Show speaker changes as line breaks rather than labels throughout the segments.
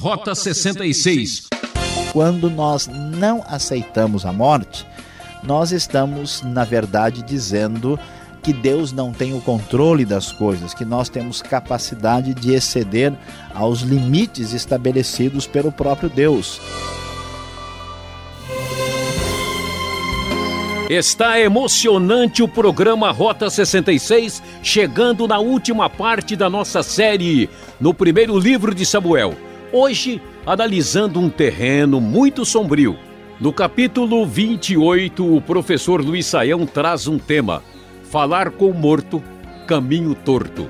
Rota 66.
Quando nós não aceitamos a morte, nós estamos, na verdade, dizendo que Deus não tem o controle das coisas, que nós temos capacidade de exceder aos limites estabelecidos pelo próprio Deus.
Está emocionante o programa Rota 66, chegando na última parte da nossa série, no primeiro livro de Samuel. Hoje, analisando um terreno muito sombrio. No capítulo 28, o professor Luiz Saião traz um tema: Falar com o morto, caminho torto.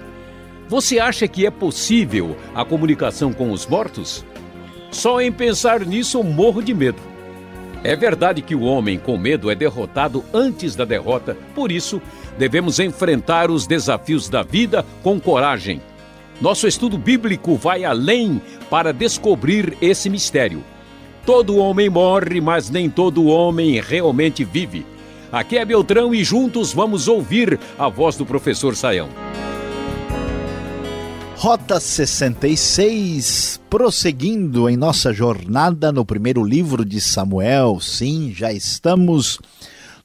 Você acha que é possível a comunicação com os mortos? Só em pensar nisso eu morro de medo. É verdade que o homem com medo é derrotado antes da derrota, por isso devemos enfrentar os desafios da vida com coragem. Nosso estudo bíblico vai além para descobrir esse mistério. Todo homem morre, mas nem todo homem realmente vive. Aqui é Beltrão e juntos vamos ouvir a voz do professor Saião.
Rota 66, prosseguindo em nossa jornada no primeiro livro de Samuel. Sim, já estamos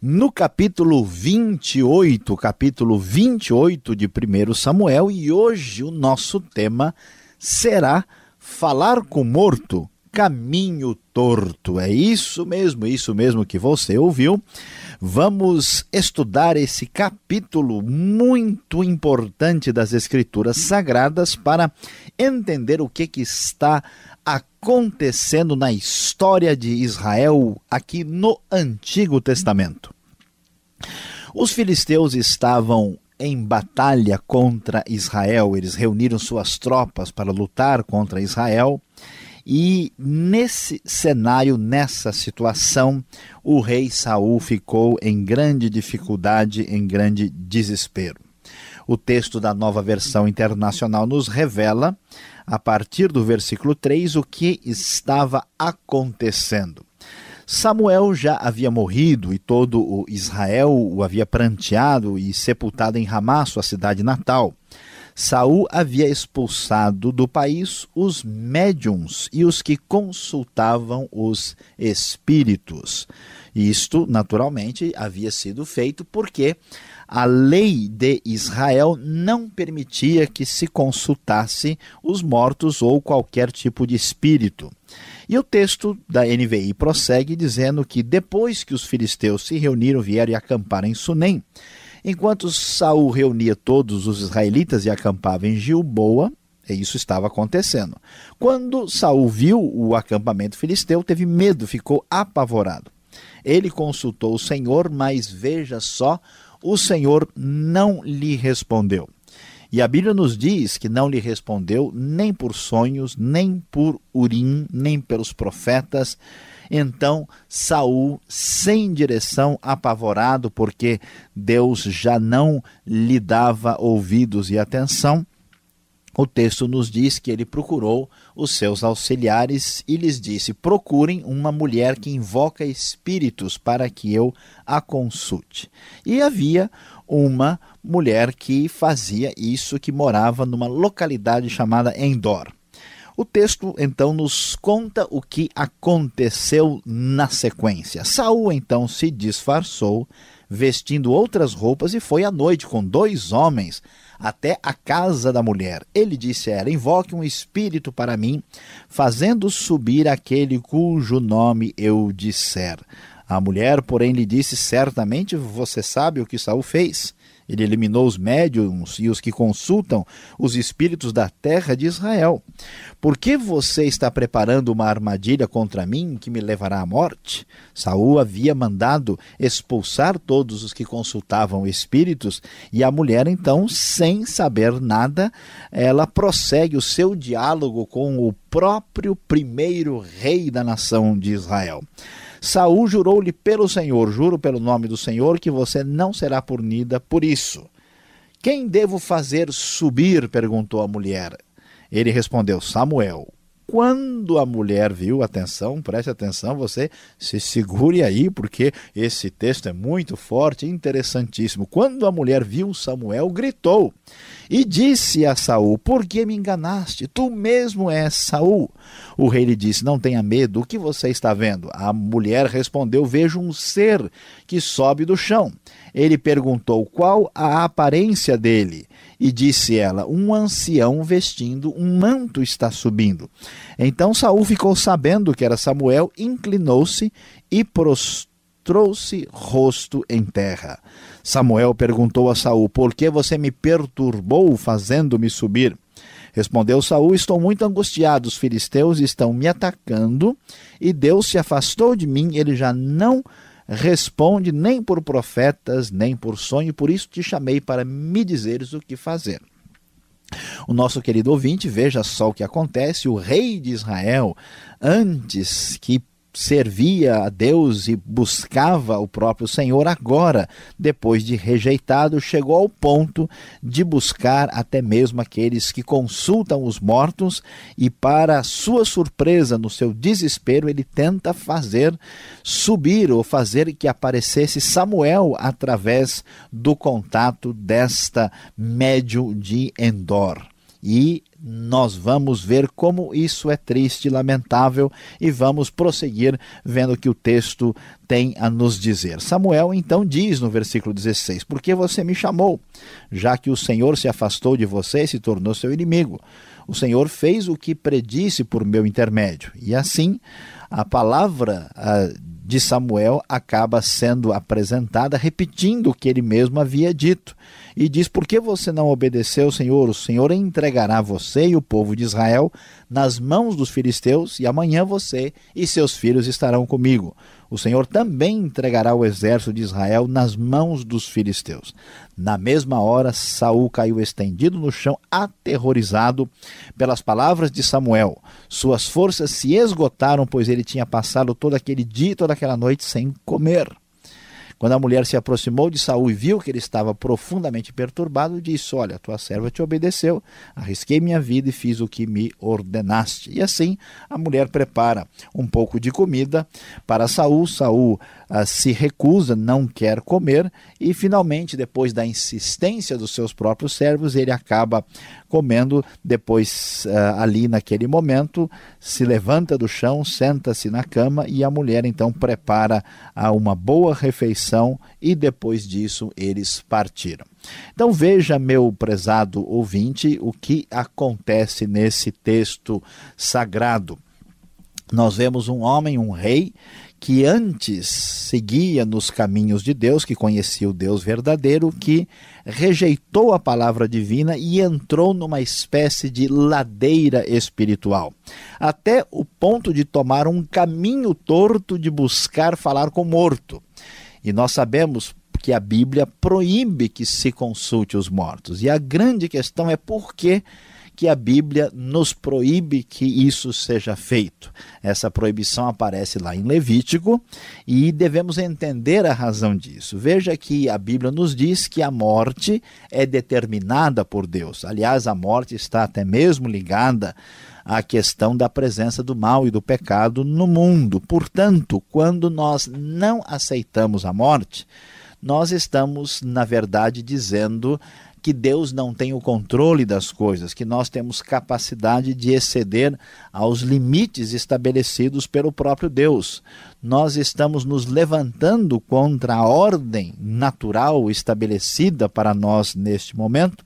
no capítulo 28, capítulo 28 de 1 Samuel, e hoje o nosso tema será falar com o morto, caminho torto. É isso mesmo, isso mesmo que você ouviu vamos estudar esse capítulo muito importante das Escrituras Sagradas para entender o que, que está acontecendo na história de Israel aqui no Antigo Testamento. Os filisteus estavam em batalha contra Israel, eles reuniram suas tropas para lutar contra Israel e nesse cenário, nessa situação, o rei Saul ficou em grande dificuldade, em grande desespero. O texto da nova versão internacional nos revela, a partir do versículo 3, o que estava acontecendo. Samuel já havia morrido e todo o Israel o havia pranteado e sepultado em Ramá, sua cidade natal. Saul havia expulsado do país os médiums e os que consultavam os espíritos. Isto, naturalmente, havia sido feito porque a lei de Israel não permitia que se consultasse os mortos ou qualquer tipo de espírito. E o texto da NVI prossegue dizendo que depois que os filisteus se reuniram, vieram e acamparam em Sunem, Enquanto Saul reunia todos os israelitas e acampava em Gilboa, isso estava acontecendo. Quando Saul viu o acampamento filisteu, teve medo, ficou apavorado. Ele consultou o Senhor, mas veja só, o Senhor não lhe respondeu. E a Bíblia nos diz que não lhe respondeu nem por sonhos, nem por Urim, nem pelos profetas, então Saul, sem direção, apavorado, porque Deus já não lhe dava ouvidos e atenção, o texto nos diz que ele procurou os seus auxiliares e lhes disse: Procurem uma mulher que invoca espíritos para que eu a consulte. E havia uma mulher que fazia isso, que morava numa localidade chamada Endor. O texto então nos conta o que aconteceu na sequência. Saul então se disfarçou, vestindo outras roupas e foi à noite com dois homens até a casa da mulher. Ele disse a ela: Invoque um espírito para mim, fazendo subir aquele cujo nome eu disser. A mulher, porém, lhe disse: Certamente você sabe o que Saul fez. Ele eliminou os médiums e os que consultam os espíritos da terra de Israel. Por que você está preparando uma armadilha contra mim que me levará à morte? Saul havia mandado expulsar todos os que consultavam espíritos e a mulher então, sem saber nada, ela prossegue o seu diálogo com o próprio primeiro rei da nação de Israel. Saul jurou-lhe pelo Senhor, juro pelo nome do Senhor, que você não será punida por isso. Quem devo fazer subir? perguntou a mulher. Ele respondeu: Samuel. Quando a mulher viu, atenção, preste atenção, você se segure aí, porque esse texto é muito forte, interessantíssimo. Quando a mulher viu Samuel, gritou E disse a Saul: Por que me enganaste? Tu mesmo és Saul. O rei lhe disse: Não tenha medo, o que você está vendo? A mulher respondeu: Vejo um ser que sobe do chão. Ele perguntou: Qual a aparência dele? E disse ela: Um ancião vestindo um manto está subindo. Então Saul ficou sabendo que era Samuel, inclinou-se e prostrou-se rosto em terra. Samuel perguntou a Saul: Por que você me perturbou fazendo-me subir? Respondeu Saul: Estou muito angustiado, os filisteus estão me atacando e Deus se afastou de mim, ele já não responde nem por profetas, nem por sonho, por isso te chamei para me dizeres o que fazer. O nosso querido ouvinte, veja só o que acontece: o rei de Israel, antes que servia a Deus e buscava o próprio Senhor, agora, depois de rejeitado, chegou ao ponto de buscar até mesmo aqueles que consultam os mortos e, para sua surpresa, no seu desespero, ele tenta fazer subir ou fazer que aparecesse Samuel através do contato desta médio de Endor. E nós vamos ver como isso é triste lamentável e vamos prosseguir vendo que o texto tem a nos dizer. Samuel então diz no versículo 16: Por que você me chamou? Já que o Senhor se afastou de você e se tornou seu inimigo. O Senhor fez o que predisse por meu intermédio. E assim, a palavra de Samuel acaba sendo apresentada repetindo o que ele mesmo havia dito e diz: Por que você não obedeceu, Senhor? O Senhor entregará você e o povo de Israel nas mãos dos filisteus, e amanhã você e seus filhos estarão comigo. O Senhor também entregará o exército de Israel nas mãos dos filisteus. Na mesma hora, Saul caiu estendido no chão, aterrorizado pelas palavras de Samuel. Suas forças se esgotaram, pois ele tinha passado todo aquele dia e toda aquela noite sem comer. Quando a mulher se aproximou de Saul e viu que ele estava profundamente perturbado, disse: Olha, tua serva te obedeceu, arrisquei minha vida e fiz o que me ordenaste. E assim a mulher prepara um pouco de comida para Saul. Saul ah, se recusa, não quer comer, e finalmente, depois da insistência dos seus próprios servos, ele acaba comendo. Depois, uh, ali naquele momento, se levanta do chão, senta-se na cama e a mulher então prepara uh, uma boa refeição e depois disso eles partiram. Então veja, meu prezado ouvinte, o que acontece nesse texto sagrado. Nós vemos um homem, um rei, que antes seguia nos caminhos de Deus, que conhecia o Deus verdadeiro, que rejeitou a palavra divina e entrou numa espécie de ladeira espiritual, até o ponto de tomar um caminho torto de buscar falar com o morto. E nós sabemos que a Bíblia proíbe que se consulte os mortos. E a grande questão é por que que a Bíblia nos proíbe que isso seja feito. Essa proibição aparece lá em Levítico e devemos entender a razão disso. Veja que a Bíblia nos diz que a morte é determinada por Deus. Aliás, a morte está até mesmo ligada à questão da presença do mal e do pecado no mundo. Portanto, quando nós não aceitamos a morte, nós estamos, na verdade, dizendo que Deus não tem o controle das coisas, que nós temos capacidade de exceder aos limites estabelecidos pelo próprio Deus. Nós estamos nos levantando contra a ordem natural estabelecida para nós neste momento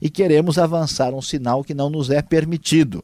e queremos avançar um sinal que não nos é permitido.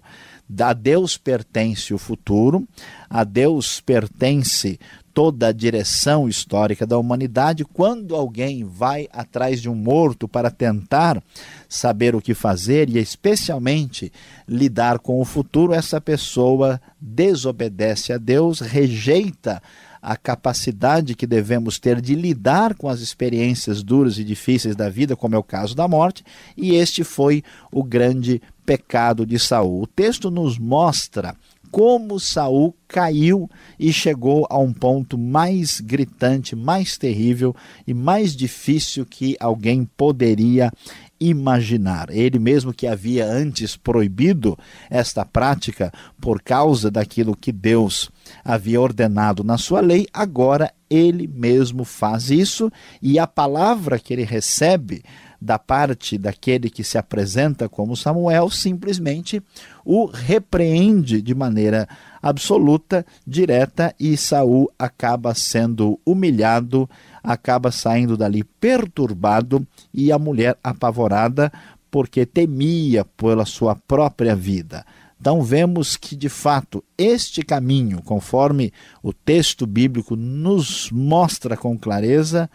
A Deus pertence o futuro, a Deus pertence toda a direção histórica da humanidade, quando alguém vai atrás de um morto para tentar saber o que fazer e especialmente lidar com o futuro, essa pessoa desobedece a Deus, rejeita a capacidade que devemos ter de lidar com as experiências duras e difíceis da vida, como é o caso da morte, e este foi o grande pecado de Saul. O texto nos mostra como Saul caiu e chegou a um ponto mais gritante, mais terrível e mais difícil que alguém poderia imaginar. Ele mesmo que havia antes proibido esta prática por causa daquilo que Deus havia ordenado na sua lei, agora ele mesmo faz isso e a palavra que ele recebe da parte daquele que se apresenta como Samuel, simplesmente o repreende de maneira absoluta, direta, e Saul acaba sendo humilhado, acaba saindo dali perturbado e a mulher apavorada porque temia pela sua própria vida. Então vemos que de fato este caminho, conforme o texto bíblico nos mostra com clareza,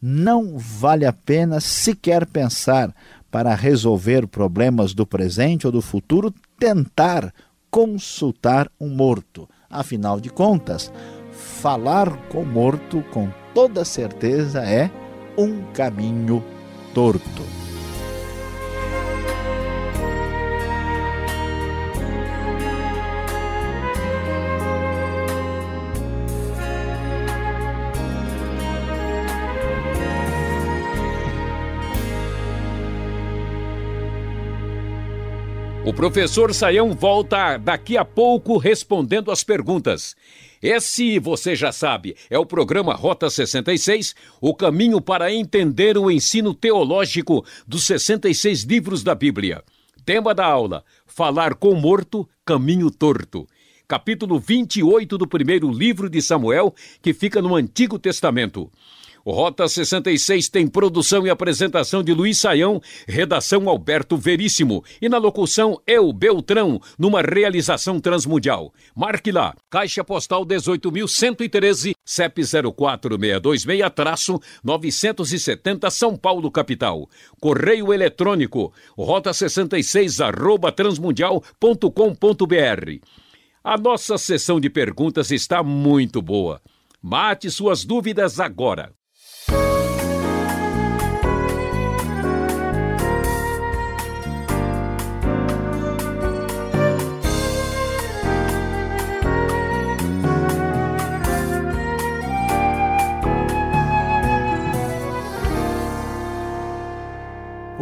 não vale a pena sequer pensar para resolver problemas do presente ou do futuro, tentar consultar um morto. Afinal de contas, falar com morto com toda certeza é um caminho torto.
O professor Saião volta daqui a pouco respondendo as perguntas. Esse, você já sabe, é o programa Rota 66, o caminho para entender o ensino teológico dos 66 livros da Bíblia. Tema da aula: Falar com morto, caminho torto. Capítulo 28 do primeiro livro de Samuel, que fica no Antigo Testamento. O Rota 66 tem produção e apresentação de Luiz Saião, redação Alberto Veríssimo e na locução Eu Beltrão, numa realização transmundial. Marque lá, Caixa Postal 18.113, CEP 04626-970 São Paulo, capital. Correio eletrônico, rota 66 arroba transmundial.com.br. A nossa sessão de perguntas está muito boa. Mate suas dúvidas agora.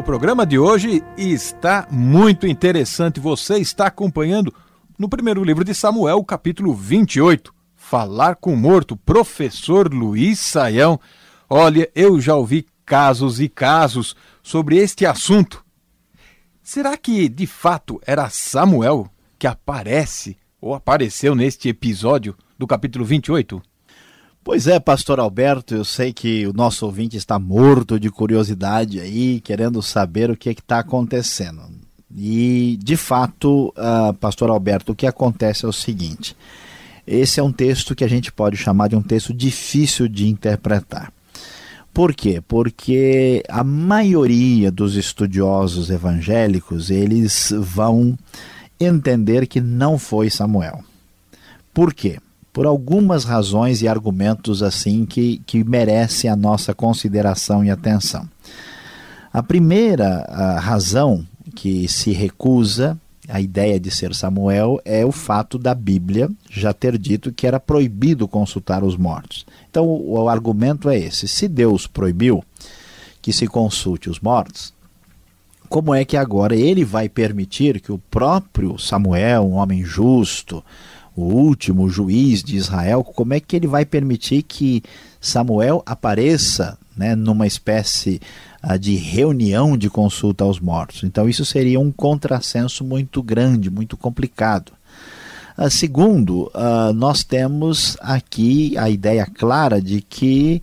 Programa de hoje está muito interessante. Você está acompanhando no primeiro livro de Samuel, capítulo 28, Falar com o Morto, professor Luiz Saião. Olha, eu já ouvi casos e casos sobre este assunto. Será que de fato era Samuel que aparece ou apareceu neste episódio do capítulo 28?
Pois é, pastor Alberto, eu sei que o nosso ouvinte está morto de curiosidade aí, querendo saber o que é está acontecendo. E, de fato, uh, pastor Alberto, o que acontece é o seguinte: esse é um texto que a gente pode chamar de um texto difícil de interpretar. Por quê? Porque a maioria dos estudiosos evangélicos, eles vão entender que não foi Samuel. Por quê? Por algumas razões e argumentos assim que, que merecem a nossa consideração e atenção. A primeira a razão que se recusa a ideia de ser Samuel é o fato da Bíblia já ter dito que era proibido consultar os mortos. Então o, o argumento é esse: se Deus proibiu que se consulte os mortos, como é que agora ele vai permitir que o próprio Samuel, um homem justo, o último juiz de Israel, como é que ele vai permitir que Samuel apareça né, numa espécie uh, de reunião de consulta aos mortos? Então, isso seria um contrassenso muito grande, muito complicado. Uh, segundo, uh, nós temos aqui a ideia clara de que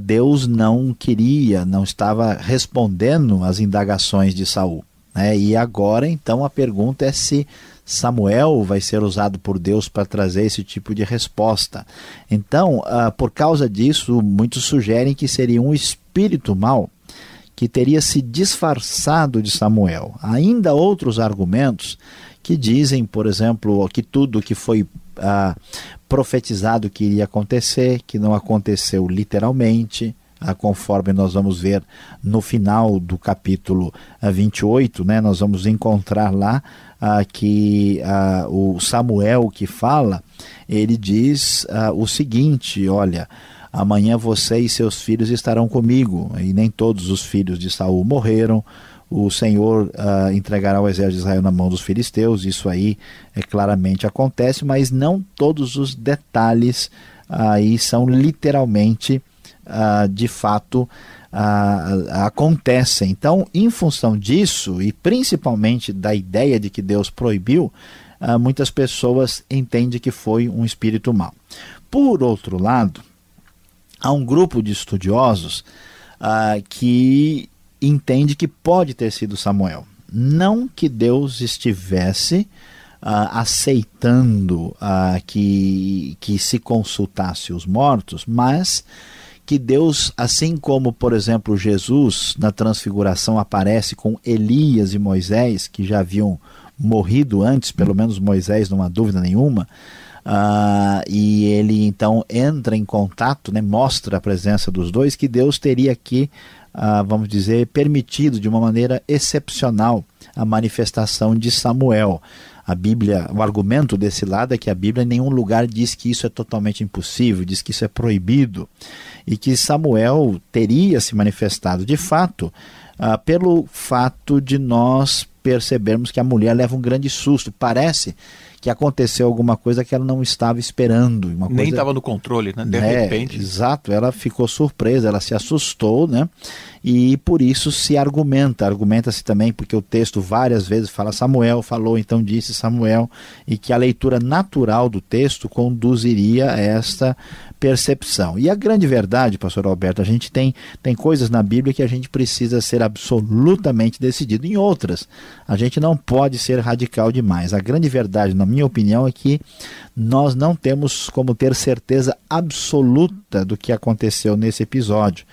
Deus não queria, não estava respondendo às indagações de Saul. Né? E agora, então, a pergunta é se Samuel vai ser usado por Deus para trazer esse tipo de resposta. Então, uh, por causa disso, muitos sugerem que seria um espírito mau que teria se disfarçado de Samuel. Ainda outros argumentos que dizem, por exemplo, que tudo que foi uh, profetizado que iria acontecer, que não aconteceu literalmente, ah, conforme nós vamos ver no final do capítulo 28, né, nós vamos encontrar lá ah, que ah, o Samuel que fala, ele diz ah, o seguinte: olha, amanhã você e seus filhos estarão comigo, e nem todos os filhos de Saul morreram. O Senhor ah, entregará o exército de Israel na mão dos filisteus. Isso aí é, claramente acontece, mas não todos os detalhes aí são literalmente, ah, de fato, ah, acontecem. Então, em função disso, e principalmente da ideia de que Deus proibiu, ah, muitas pessoas entendem que foi um espírito mau. Por outro lado, há um grupo de estudiosos que entende que pode ter sido Samuel. Não que Deus estivesse ah, aceitando ah, que, que se consultasse os mortos, mas que Deus, assim como, por exemplo, Jesus na transfiguração aparece com Elias e Moisés, que já haviam morrido antes, pelo menos Moisés, não há dúvida nenhuma, uh, e ele então entra em contato, né, mostra a presença dos dois, que Deus teria aqui, uh, vamos dizer, permitido de uma maneira excepcional a manifestação de Samuel. A Bíblia, o argumento desse lado é que a Bíblia em nenhum lugar diz que isso é totalmente impossível, diz que isso é proibido e que Samuel teria se manifestado de fato uh, pelo fato de nós percebermos que a mulher leva um grande susto. Parece que aconteceu alguma coisa que ela não estava esperando. Uma
Nem estava no controle, né? De
é,
repente.
Exato, ela ficou surpresa, ela se assustou, né? E por isso se argumenta, argumenta-se também porque o texto várias vezes fala Samuel falou, então disse Samuel, e que a leitura natural do texto conduziria a esta percepção. E a grande verdade, pastor Alberto, a gente tem, tem coisas na Bíblia que a gente precisa ser absolutamente decidido. Em outras, a gente não pode ser radical demais. A grande verdade, na minha opinião, é que nós não temos como ter certeza absoluta do que aconteceu nesse episódio.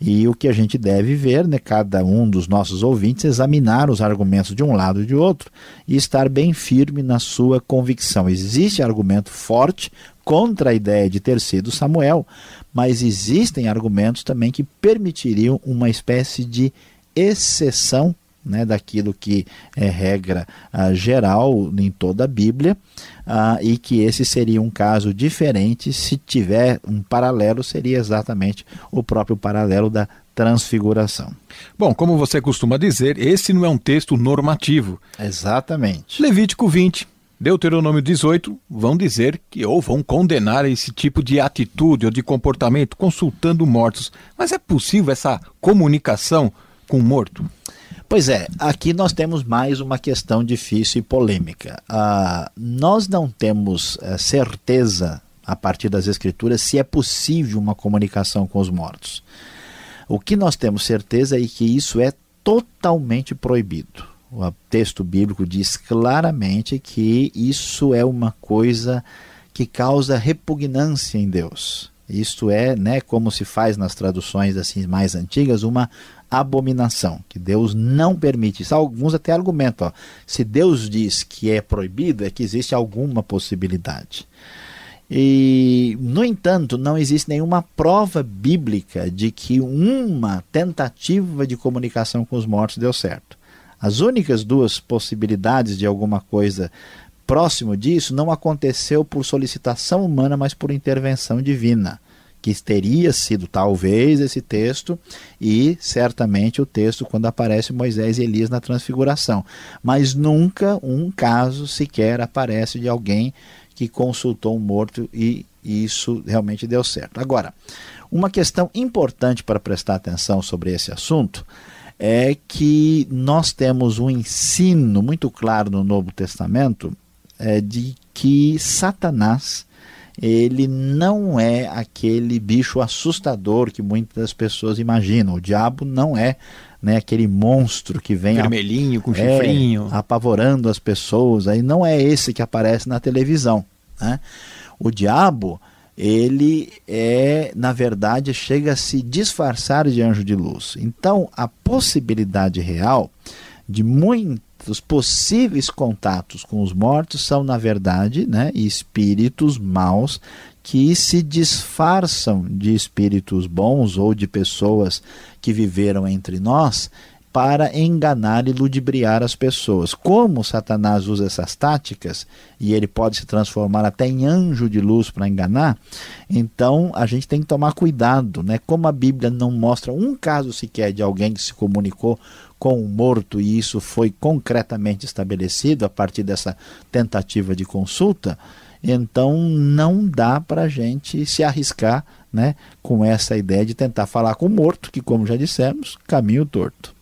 E o que a gente deve ver, né, cada um dos nossos ouvintes, examinar os argumentos de um lado e de outro e estar bem firme na sua convicção. Existe argumento forte contra a ideia de ter sido Samuel, mas existem argumentos também que permitiriam uma espécie de exceção né, daquilo que é regra uh, geral em toda a Bíblia, uh, e que esse seria um caso diferente. Se tiver um paralelo, seria exatamente o próprio paralelo da transfiguração.
Bom, como você costuma dizer, esse não é um texto normativo.
Exatamente.
Levítico 20, Deuteronômio 18 vão dizer que ou vão condenar esse tipo de atitude ou de comportamento consultando mortos. Mas é possível essa comunicação com o morto?
Pois é, aqui nós temos mais uma questão difícil e polêmica. Uh, nós não temos uh, certeza, a partir das Escrituras, se é possível uma comunicação com os mortos. O que nós temos certeza é que isso é totalmente proibido. O texto bíblico diz claramente que isso é uma coisa que causa repugnância em Deus. Isto é, né, como se faz nas traduções assim mais antigas, uma abominação, que Deus não permite. Isso, alguns até argumentam, ó, se Deus diz que é proibido, é que existe alguma possibilidade. E, no entanto, não existe nenhuma prova bíblica de que uma tentativa de comunicação com os mortos deu certo. As únicas duas possibilidades de alguma coisa próximo disso não aconteceu por solicitação humana, mas por intervenção divina que teria sido talvez esse texto e certamente o texto quando aparece Moisés e Elias na transfiguração. Mas nunca um caso sequer aparece de alguém que consultou um morto e isso realmente deu certo. Agora, uma questão importante para prestar atenção sobre esse assunto é que nós temos um ensino muito claro no Novo Testamento é, de que Satanás ele não é aquele bicho assustador que muitas pessoas imaginam. O diabo não é né, aquele monstro que vem
vermelhinho com
é,
chifrinho,
apavorando as pessoas. Aí não é esse que aparece na televisão. Né? O diabo ele é, na verdade, chega a se disfarçar de anjo de luz. Então, a possibilidade real de muito os possíveis contatos com os mortos são, na verdade, né, espíritos maus que se disfarçam de espíritos bons ou de pessoas que viveram entre nós para enganar e ludibriar as pessoas. Como Satanás usa essas táticas e ele pode se transformar até em anjo de luz para enganar, então a gente tem que tomar cuidado, né? Como a Bíblia não mostra um caso sequer de alguém que se comunicou com o morto e isso foi concretamente estabelecido a partir dessa tentativa de consulta, então não dá para a gente se arriscar né, com essa ideia de tentar falar com o morto, que, como já dissemos, caminho torto.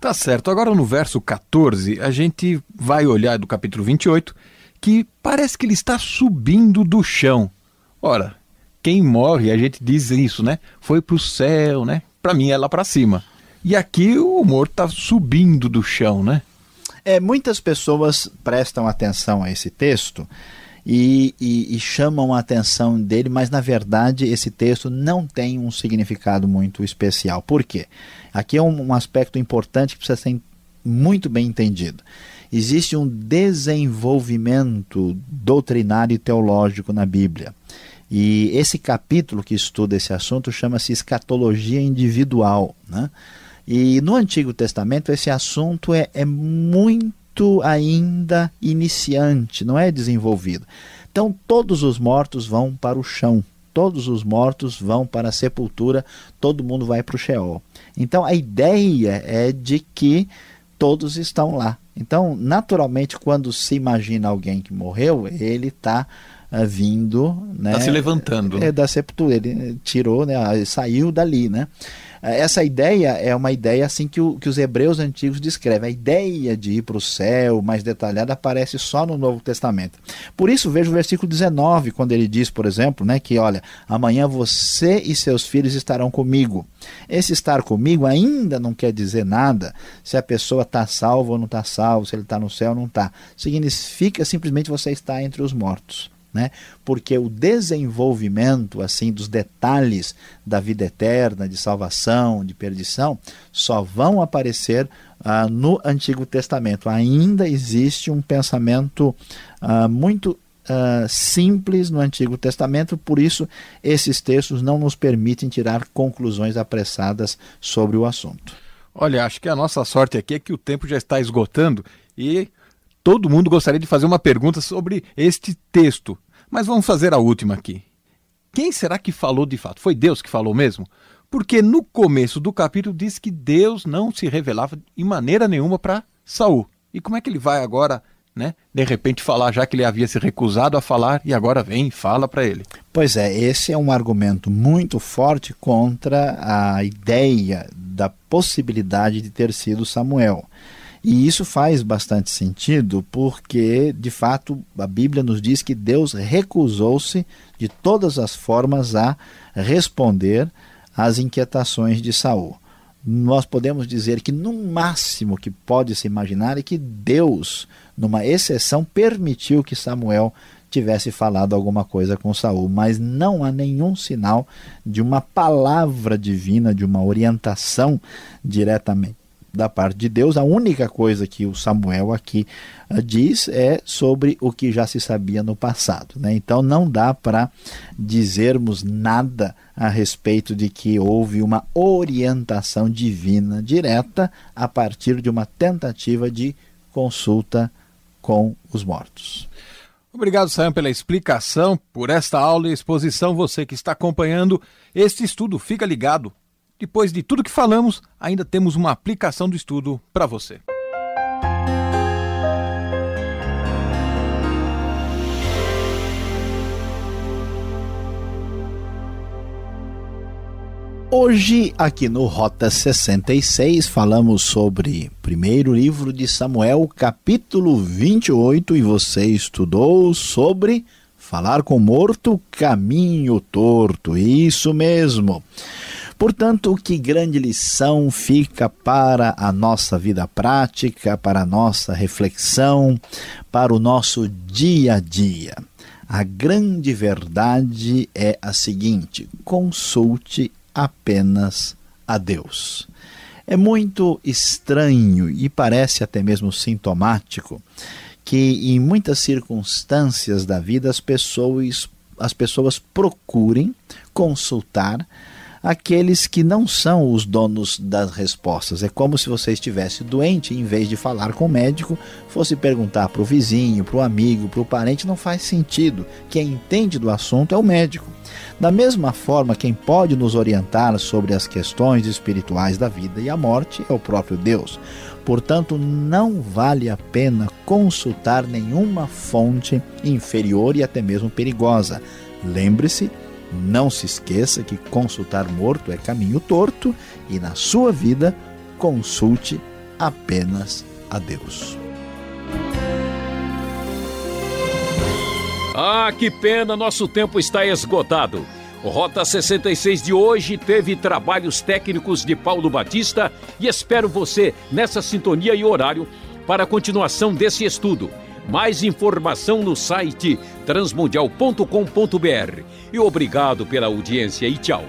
Tá certo. Agora no verso 14, a gente vai olhar do capítulo 28, que parece que ele está subindo do chão. Ora, quem morre, a gente diz isso, né? Foi para o céu, né? Para mim é lá para cima. E aqui o morto está subindo do chão, né?
É, muitas pessoas prestam atenção a esse texto e, e, e, chamam a atenção dele, mas na verdade esse texto não tem um significado muito especial. Por quê? Aqui é um, um aspecto importante que precisa ser muito bem entendido. Existe um desenvolvimento doutrinário e teológico na Bíblia. E esse capítulo que estuda esse assunto chama-se escatologia individual. Né? E no Antigo Testamento esse assunto é, é muito ainda iniciante, não é desenvolvido. Então todos os mortos vão para o chão, todos os mortos vão para a sepultura, todo mundo vai para o Sheol. Então a ideia é de que todos estão lá. Então, naturalmente, quando se imagina alguém que morreu, ele está uh, vindo. Está
né, se levantando.
É, da sepultura, ele tirou, né, saiu dali. Né? Essa ideia é uma ideia assim que, o, que os hebreus antigos descrevem. A ideia de ir para o céu mais detalhada aparece só no Novo Testamento. Por isso, veja o versículo 19, quando ele diz, por exemplo, né, que olha, amanhã você e seus filhos estarão comigo. Esse estar comigo ainda não quer dizer nada se a pessoa está salva ou não está salva, se ele está no céu ou não está. Significa simplesmente você estar entre os mortos né? Porque o desenvolvimento assim dos detalhes da vida eterna, de salvação, de perdição, só vão aparecer ah, no Antigo Testamento. Ainda existe um pensamento ah, muito Uh, simples no Antigo Testamento, por isso esses textos não nos permitem tirar conclusões apressadas sobre o assunto.
Olha, acho que a nossa sorte aqui é que o tempo já está esgotando e todo mundo gostaria de fazer uma pergunta sobre este texto. Mas vamos fazer a última aqui. Quem será que falou de fato? Foi Deus que falou mesmo? Porque no começo do capítulo diz que Deus não se revelava em maneira nenhuma para Saul. E como é que ele vai agora, né, de repente falar já que ele havia se recusado a falar e agora vem e fala para ele?
Pois é, esse é um argumento muito forte contra a ideia da possibilidade de ter sido Samuel. E isso faz bastante sentido porque, de fato, a Bíblia nos diz que Deus recusou-se de todas as formas a responder às inquietações de Saul. Nós podemos dizer que no máximo que pode se imaginar é que Deus, numa exceção, permitiu que Samuel tivesse falado alguma coisa com Saul, mas não há nenhum sinal de uma palavra divina, de uma orientação diretamente da parte de Deus. A única coisa que o Samuel aqui uh, diz é sobre o que já se sabia no passado. Né? Então não dá para dizermos nada a respeito de que houve uma orientação divina direta a partir de uma tentativa de consulta com os mortos.
Obrigado, Sam, pela explicação, por esta aula e exposição. Você que está acompanhando este estudo, fica ligado depois de tudo que falamos, ainda temos uma aplicação do estudo para você.
Hoje, aqui no Rota 66, falamos sobre primeiro livro de Samuel, capítulo 28, e você estudou sobre falar com morto, caminho torto. Isso mesmo. Portanto, que grande lição fica para a nossa vida prática, para a nossa reflexão, para o nosso dia a dia. A grande verdade é a seguinte: consulte apenas a Deus. É muito estranho e parece até mesmo sintomático que em muitas circunstâncias da vida as pessoas, as pessoas procurem consultar aqueles que não são os donos das respostas. É como se você estivesse doente, em vez de falar com o médico, fosse perguntar para o vizinho, para o amigo, para o parente, não faz sentido. Quem entende do assunto é o médico. Da mesma forma, quem pode nos orientar sobre as questões espirituais da vida e a morte é o próprio Deus. Portanto, não vale a pena consultar nenhuma fonte inferior e até mesmo perigosa. Lembre-se Não se esqueça que consultar morto é caminho torto e na sua vida consulte apenas a Deus.
Ah, que pena, nosso tempo está esgotado. O Rota 66 de hoje teve trabalhos técnicos de Paulo Batista e espero você nessa sintonia e horário para a continuação desse estudo. Mais informação no site transmundial.com.br. E obrigado pela audiência e tchau.